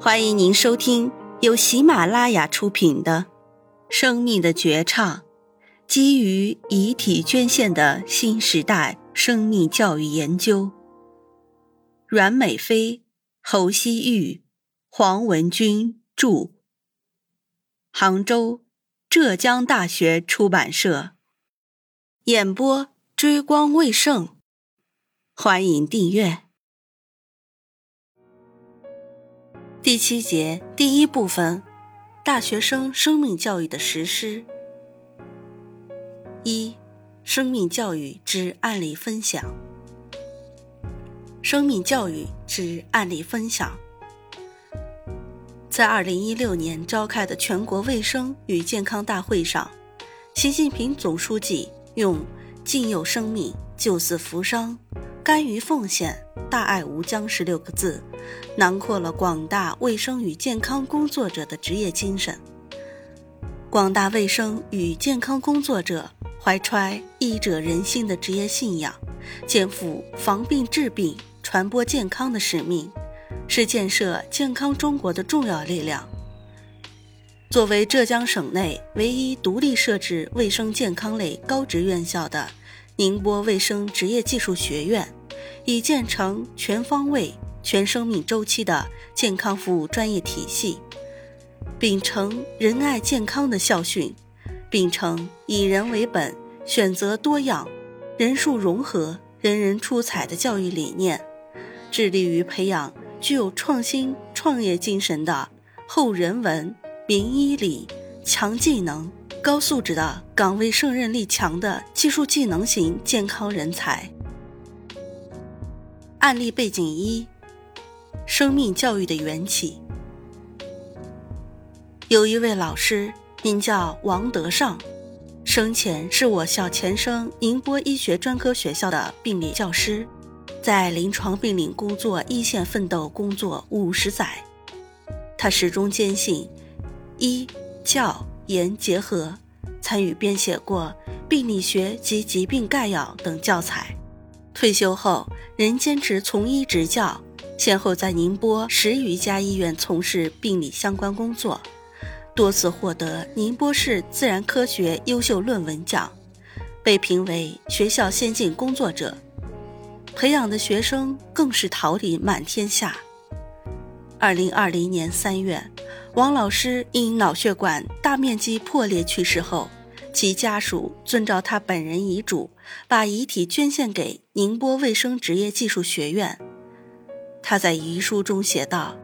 欢迎您收听由喜马拉雅出品的《生命的绝唱》，基于遗体捐献的新时代生命教育研究。阮美飞、侯希玉、黄文军著，杭州浙江大学出版社。演播：追光未盛。欢迎订阅。第七节第一部分：大学生生命教育的实施。一、生命教育之案例分享。生命教育之案例分享。在二零一六年召开的全国卫生与健康大会上，习近平总书记用“敬佑生命，救死扶伤，甘于奉献，大爱无疆”十六个字。囊括了广大卫生与健康工作者的职业精神。广大卫生与健康工作者怀揣医者仁心的职业信仰，肩负防病治病、传播健康的使命，是建设健康中国的重要力量。作为浙江省内唯一独立设置卫生健康类高职院校的宁波卫生职业技术学院，已建成全方位。全生命周期的健康服务专业体系，秉承仁爱健康的校训，秉承以人为本、选择多样、人数融合、人人出彩的教育理念，致力于培养具有创新创业精神的厚人文、明医理、强技能、高素质的岗位胜任力强的技术技能型健康人才。案例背景一。生命教育的缘起，有一位老师名叫王德尚，生前是我校前身宁波医学专科学校的病理教师，在临床病理工作一线奋斗工作五十载。他始终坚信医教研结合，参与编写过《病理学及疾病概要》等教材。退休后仍坚持从医执教。先后在宁波十余家医院从事病理相关工作，多次获得宁波市自然科学优秀论文奖，被评为学校先进工作者，培养的学生更是桃李满天下。二零二零年三月，王老师因脑血管大面积破裂去世后，其家属遵照他本人遗嘱，把遗体捐献给宁波卫生职业技术学院。他在遗书中写道：“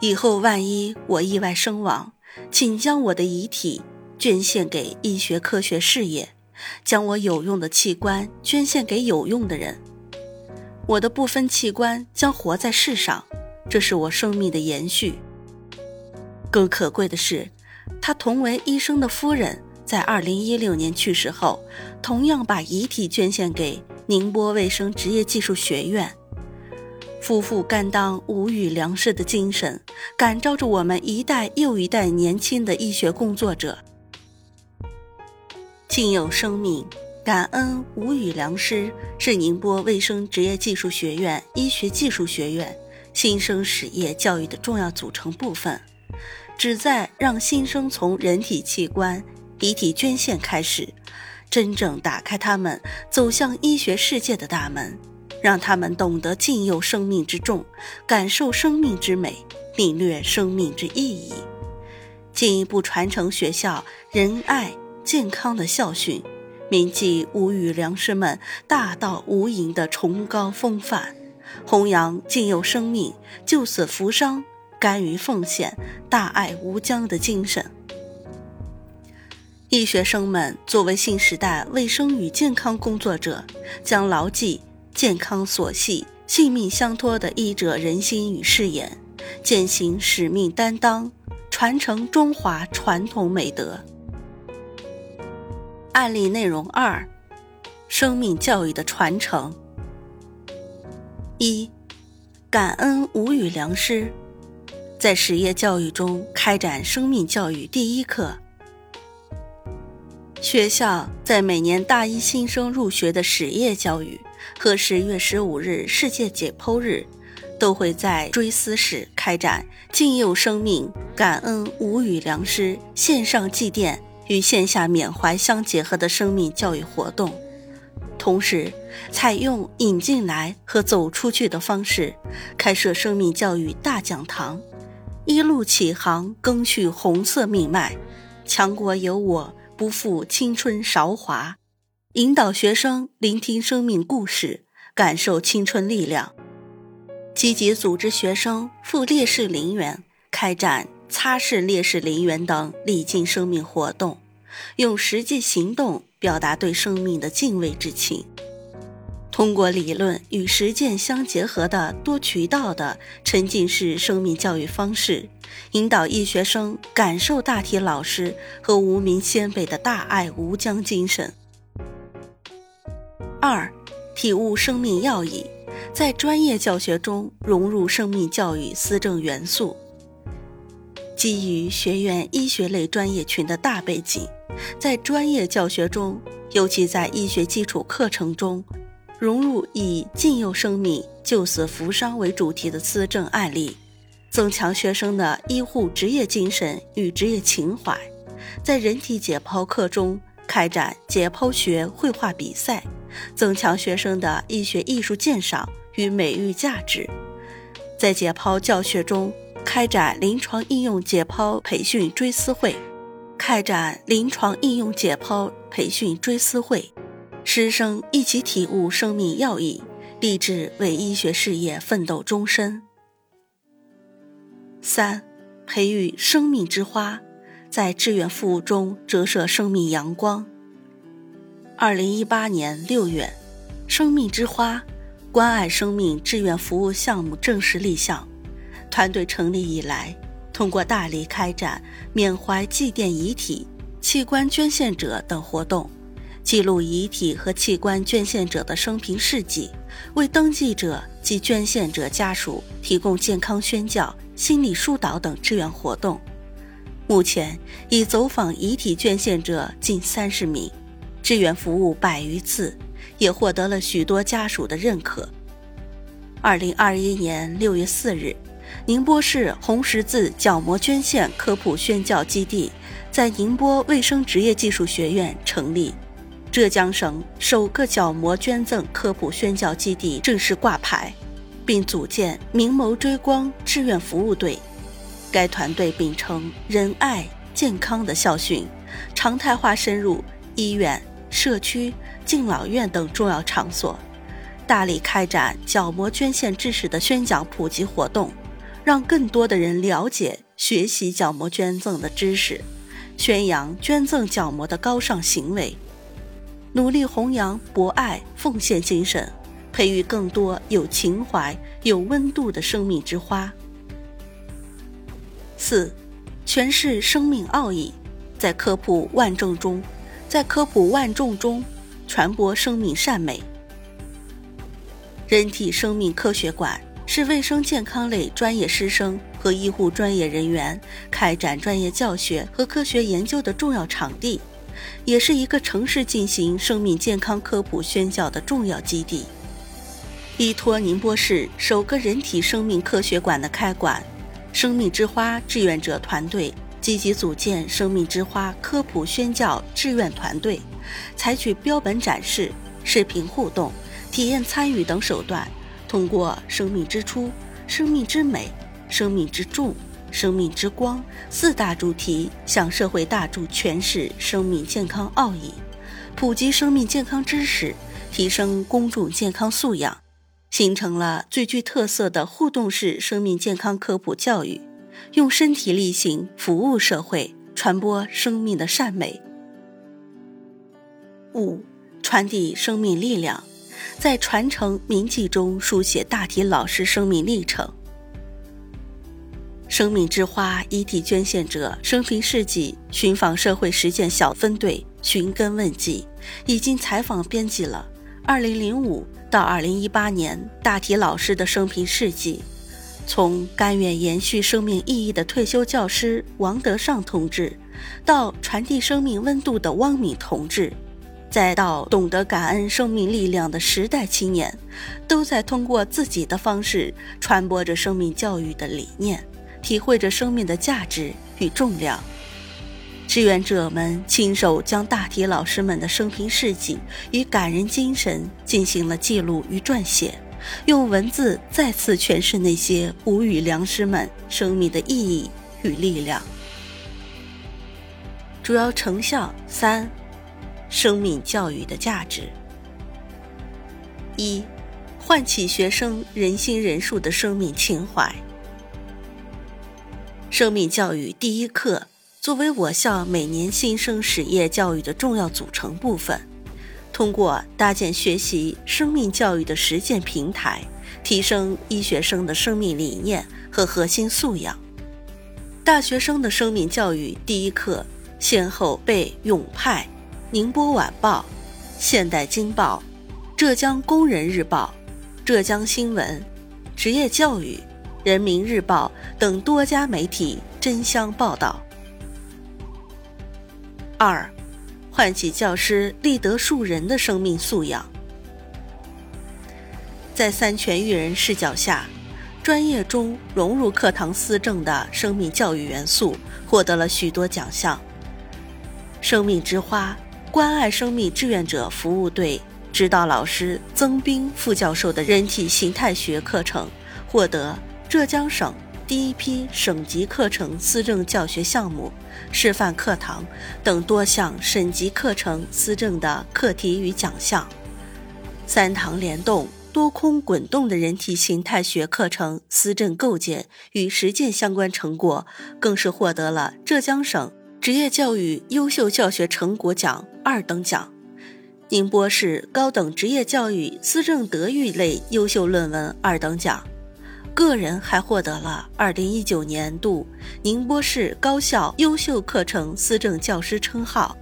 以后万一我意外身亡，请将我的遗体捐献给医学科学事业，将我有用的器官捐献给有用的人。我的部分器官将活在世上，这是我生命的延续。更可贵的是，他同为医生的夫人在2016年去世后，同样把遗体捐献给宁波卫生职业技术学院。”夫妇甘当无语良师的精神，感召着我们一代又一代年轻的医学工作者。敬有生命，感恩无语良师，是宁波卫生职业技术学院医学技术学院新生实业教育的重要组成部分，旨在让新生从人体器官、遗体捐献开始，真正打开他们走向医学世界的大门。让他们懂得敬佑生命之重，感受生命之美，领略生命之意义，进一步传承学校仁爱健康的校训，铭记无与良师们大道无垠的崇高风范，弘扬敬佑生命、救死扶伤、甘于奉献、大爱无疆的精神。医学生们作为新时代卫生与健康工作者，将牢记。健康所系，性命相托的医者仁心与誓言，践行使命担当，传承中华传统美德。案例内容二：生命教育的传承。一、感恩无语良师，在实业教育中开展生命教育第一课。学校在每年大一新生入学的实业教育。和十月十五日世界解剖日，都会在追思室开展敬佑生命、感恩无语良师线上祭奠与线下缅怀相结合的生命教育活动。同时，采用引进来和走出去的方式，开设生命教育大讲堂，一路启航，更续红色命脉。强国有我，不负青春韶华。引导学生聆听生命故事，感受青春力量。积极组织学生赴烈士陵园，开展擦拭烈士陵园等礼敬生命活动，用实际行动表达对生命的敬畏之情。通过理论与实践相结合的多渠道的沉浸式生命教育方式，引导医学生感受大体老师和无名先辈的大爱无疆精神。二，体悟生命要义。在专业教学中融入生命教育思政元素，基于学院医学类专业群的大背景，在专业教学中，尤其在医学基础课程中，融入以敬佑生命、救死扶伤为主题的思政案例，增强学生的医护职业精神与职业情怀。在人体解剖课中开展解剖学绘画比赛。增强学生的医学艺术鉴赏与美育价值，在解剖教学中开展临床应用解剖培训追思会，开展临床应用解剖培训追思会，师生一起体悟生命要义，立志为医学事业奋斗终身。三，培育生命之花，在志愿服务中折射生命阳光。二零一八年六月，生命之花关爱生命志愿服务项目正式立项。团队成立以来，通过大力开展缅怀祭奠遗体、器官捐献者等活动，记录遗体和器官捐献者的生平事迹，为登记者及捐献者家属提供健康宣教、心理疏导等志愿活动。目前已走访遗体捐献者近三十名。志愿服务百余次，也获得了许多家属的认可。二零二一年六月四日，宁波市红十字角膜捐献科普宣教基地在宁波卫生职业技术学院成立，浙江省首个角膜捐赠科普宣教基地正式挂牌，并组建明眸追光志愿服务队。该团队秉承仁爱健康的校训，常态化深入医院。社区、敬老院等重要场所，大力开展角膜捐献知识的宣讲普及活动，让更多的人了解、学习角膜捐赠的知识，宣扬捐赠角膜的高尚行为，努力弘扬博爱奉献精神，培育更多有情怀、有温度的生命之花。四，诠释生命奥义，在科普万众中。在科普万众中传播生命善美。人体生命科学馆是卫生健康类专业师生和医护专业人员开展专业教学和科学研究的重要场地，也是一个城市进行生命健康科普宣教的重要基地。依托宁波市首个人体生命科学馆的开馆，生命之花志愿者团队。积极组建“生命之花”科普宣教志愿团队，采取标本展示、视频互动、体验参与等手段，通过“生命之初”“生命之美”“生命之重”“生命之光”四大主题，向社会大众诠释生命健康奥义，普及生命健康知识，提升公众健康素养，形成了最具特色的互动式生命健康科普教育。用身体力行服务社会，传播生命的善美。五、传递生命力量，在传承铭记中书写大体老师生命历程。生命之花遗体捐献者生平事迹寻访社会实践小分队寻根问迹，已经采访编辑了二零零五到二零一八年大体老师的生平事迹。从甘愿延续生命意义的退休教师王德尚同志，到传递生命温度的汪敏同志，再到懂得感恩生命力量的时代青年，都在通过自己的方式传播着生命教育的理念，体会着生命的价值与重量。志愿者们亲手将大体老师们的生平事迹与感人精神进行了记录与撰写，用文字再次诠释那些无语良师们生命的意义与力量。主要成效三。生命教育的价值：一、唤起学生人心人术的生命情怀。生命教育第一课作为我校每年新生始业教育的重要组成部分，通过搭建学习生命教育的实践平台，提升医学生的生命理念和核心素养。大学生的生命教育第一课先后被永派。宁波晚报、现代京报、浙江工人日报、浙江新闻、职业教育、人民日报等多家媒体争相报道。二，唤起教师立德树人的生命素养。在三全育人视角下，专业中融入课堂思政的生命教育元素，获得了许多奖项。生命之花。关爱生命志愿者服务队指导老师曾斌副教授的人体形态学课程获得浙江省第一批省级课程思政教学项目、示范课堂等多项省级课程思政的课题与奖项。三堂联动、多空滚动的人体形态学课程思政构建与实践相关成果，更是获得了浙江省。职业教育优秀教学成果奖二等奖，宁波市高等职业教育思政德育类优秀论文二等奖，个人还获得了二零一九年度宁波市高校优秀课程思政教师称号，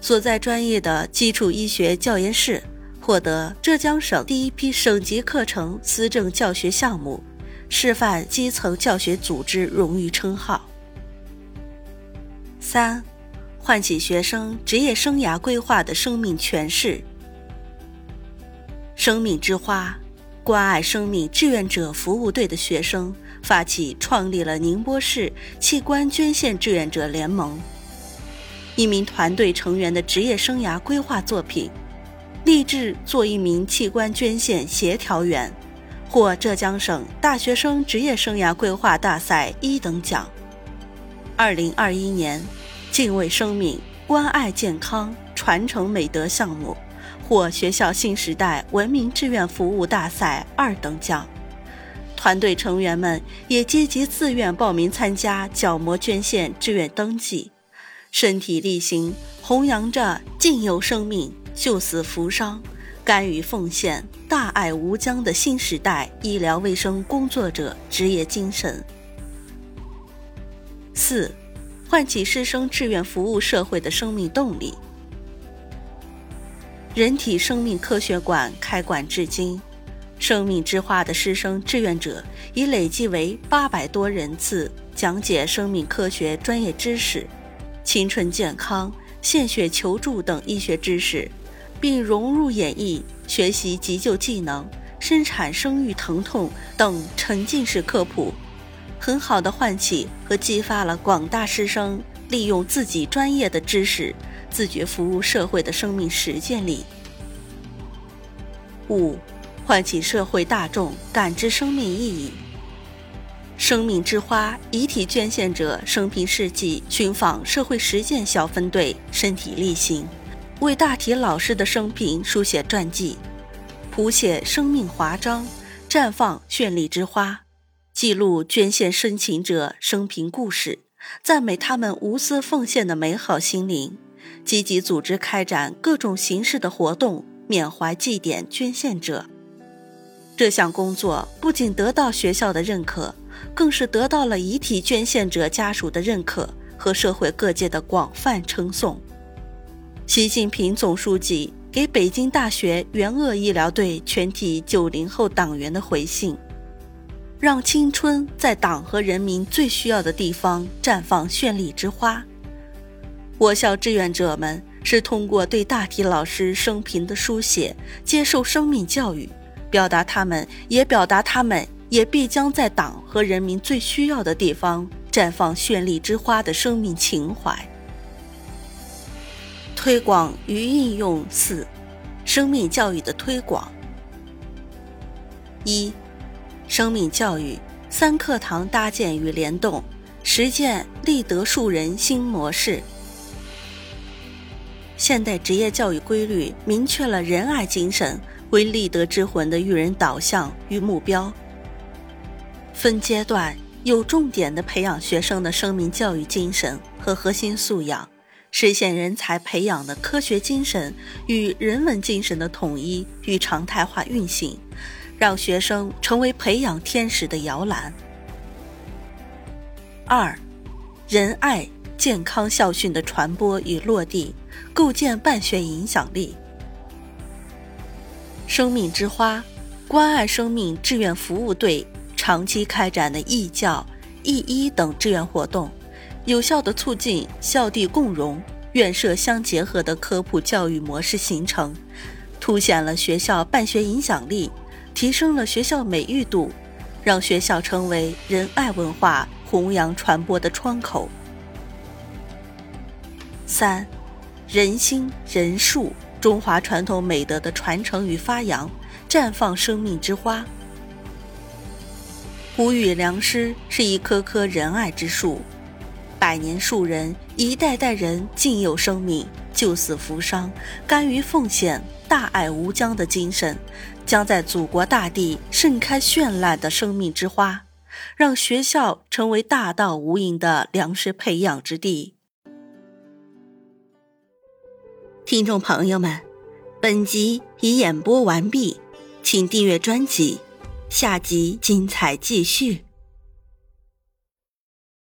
所在专业的基础医学教研室获得浙江省第一批省级课程思政教学项目示范基层教学组织荣誉称号。三，唤起学生职业生涯规划的生命诠释。生命之花，关爱生命志愿者服务队的学生发起创立了宁波市器官捐献志愿者联盟。一名团队成员的职业生涯规划作品，立志做一名器官捐献协调员，获浙江省大学生职业生涯规划大赛一等奖。二零二一年。敬畏生命、关爱健康、传承美德项目获学校新时代文明志愿服务大赛二等奖，团队成员们也积极自愿报名参加角膜捐献志愿登记，身体力行，弘扬着敬佑生命、救死扶伤、甘于奉献、大爱无疆的新时代医疗卫生工作者职业精神。四。唤起师生志愿服务社会的生命动力。人体生命科学馆开馆至今，生命之花的师生志愿者已累计为八百多人次，讲解生命科学专业知识、青春健康、献血求助等医学知识，并融入演绎、学习急救技能、生产生育疼痛等沉浸式科普。很好的唤起和激发了广大师生利用自己专业的知识，自觉服务社会的生命实践力。五，唤起社会大众感知生命意义。生命之花遗体捐献者生平事迹寻访社会实践小分队身体力行，为大体老师的生平书写传记，谱写生命华章，绽放绚丽之花。记录捐献深情者生平故事，赞美他们无私奉献的美好心灵，积极组织开展各种形式的活动，缅怀祭奠捐献者。这项工作不仅得到学校的认可，更是得到了遗体捐献者家属的认可和社会各界的广泛称颂。习近平总书记给北京大学援鄂医疗队全体九零后党员的回信。让青春在党和人民最需要的地方绽放绚丽之花。我校志愿者们是通过对大体老师生平的书写，接受生命教育，表达他们，也表达他们也必将在党和人民最需要的地方绽放绚丽之花的生命情怀。推广与应用四，生命教育的推广。一，生命教育三课堂搭建与联动，实践立德树人新模式。现代职业教育规律明确了仁爱精神为立德之魂的育人导向与目标，分阶段有重点的培养学生的生命教育精神和核心素养，实现人才培养的科学精神与人文精神的统一与常态化运行，让学生成为培养天使的摇篮。二，仁爱。健康校训的传播与落地，构建办学影响力。生命之花，关爱生命志愿服务队长期开展的义教、义医等志愿活动，有效地促进校地共融、院社相结合的科普教育模式形成，凸显了学校办学影响力，提升了学校美誉度，让学校成为仁爱文化弘扬传播的窗口。三，人心仁术，中华传统美德的传承与发扬，绽放生命之花。吾与良师是一棵棵仁爱之树，百年树人，一代代人尽有生命，救死扶伤，甘于奉献，大爱无疆的精神，将在祖国大地盛开绚烂的生命之花，让学校成为大道无垠的良师培养之地。听众朋友们，本集已演播完毕，请订阅专辑，下集精彩继续。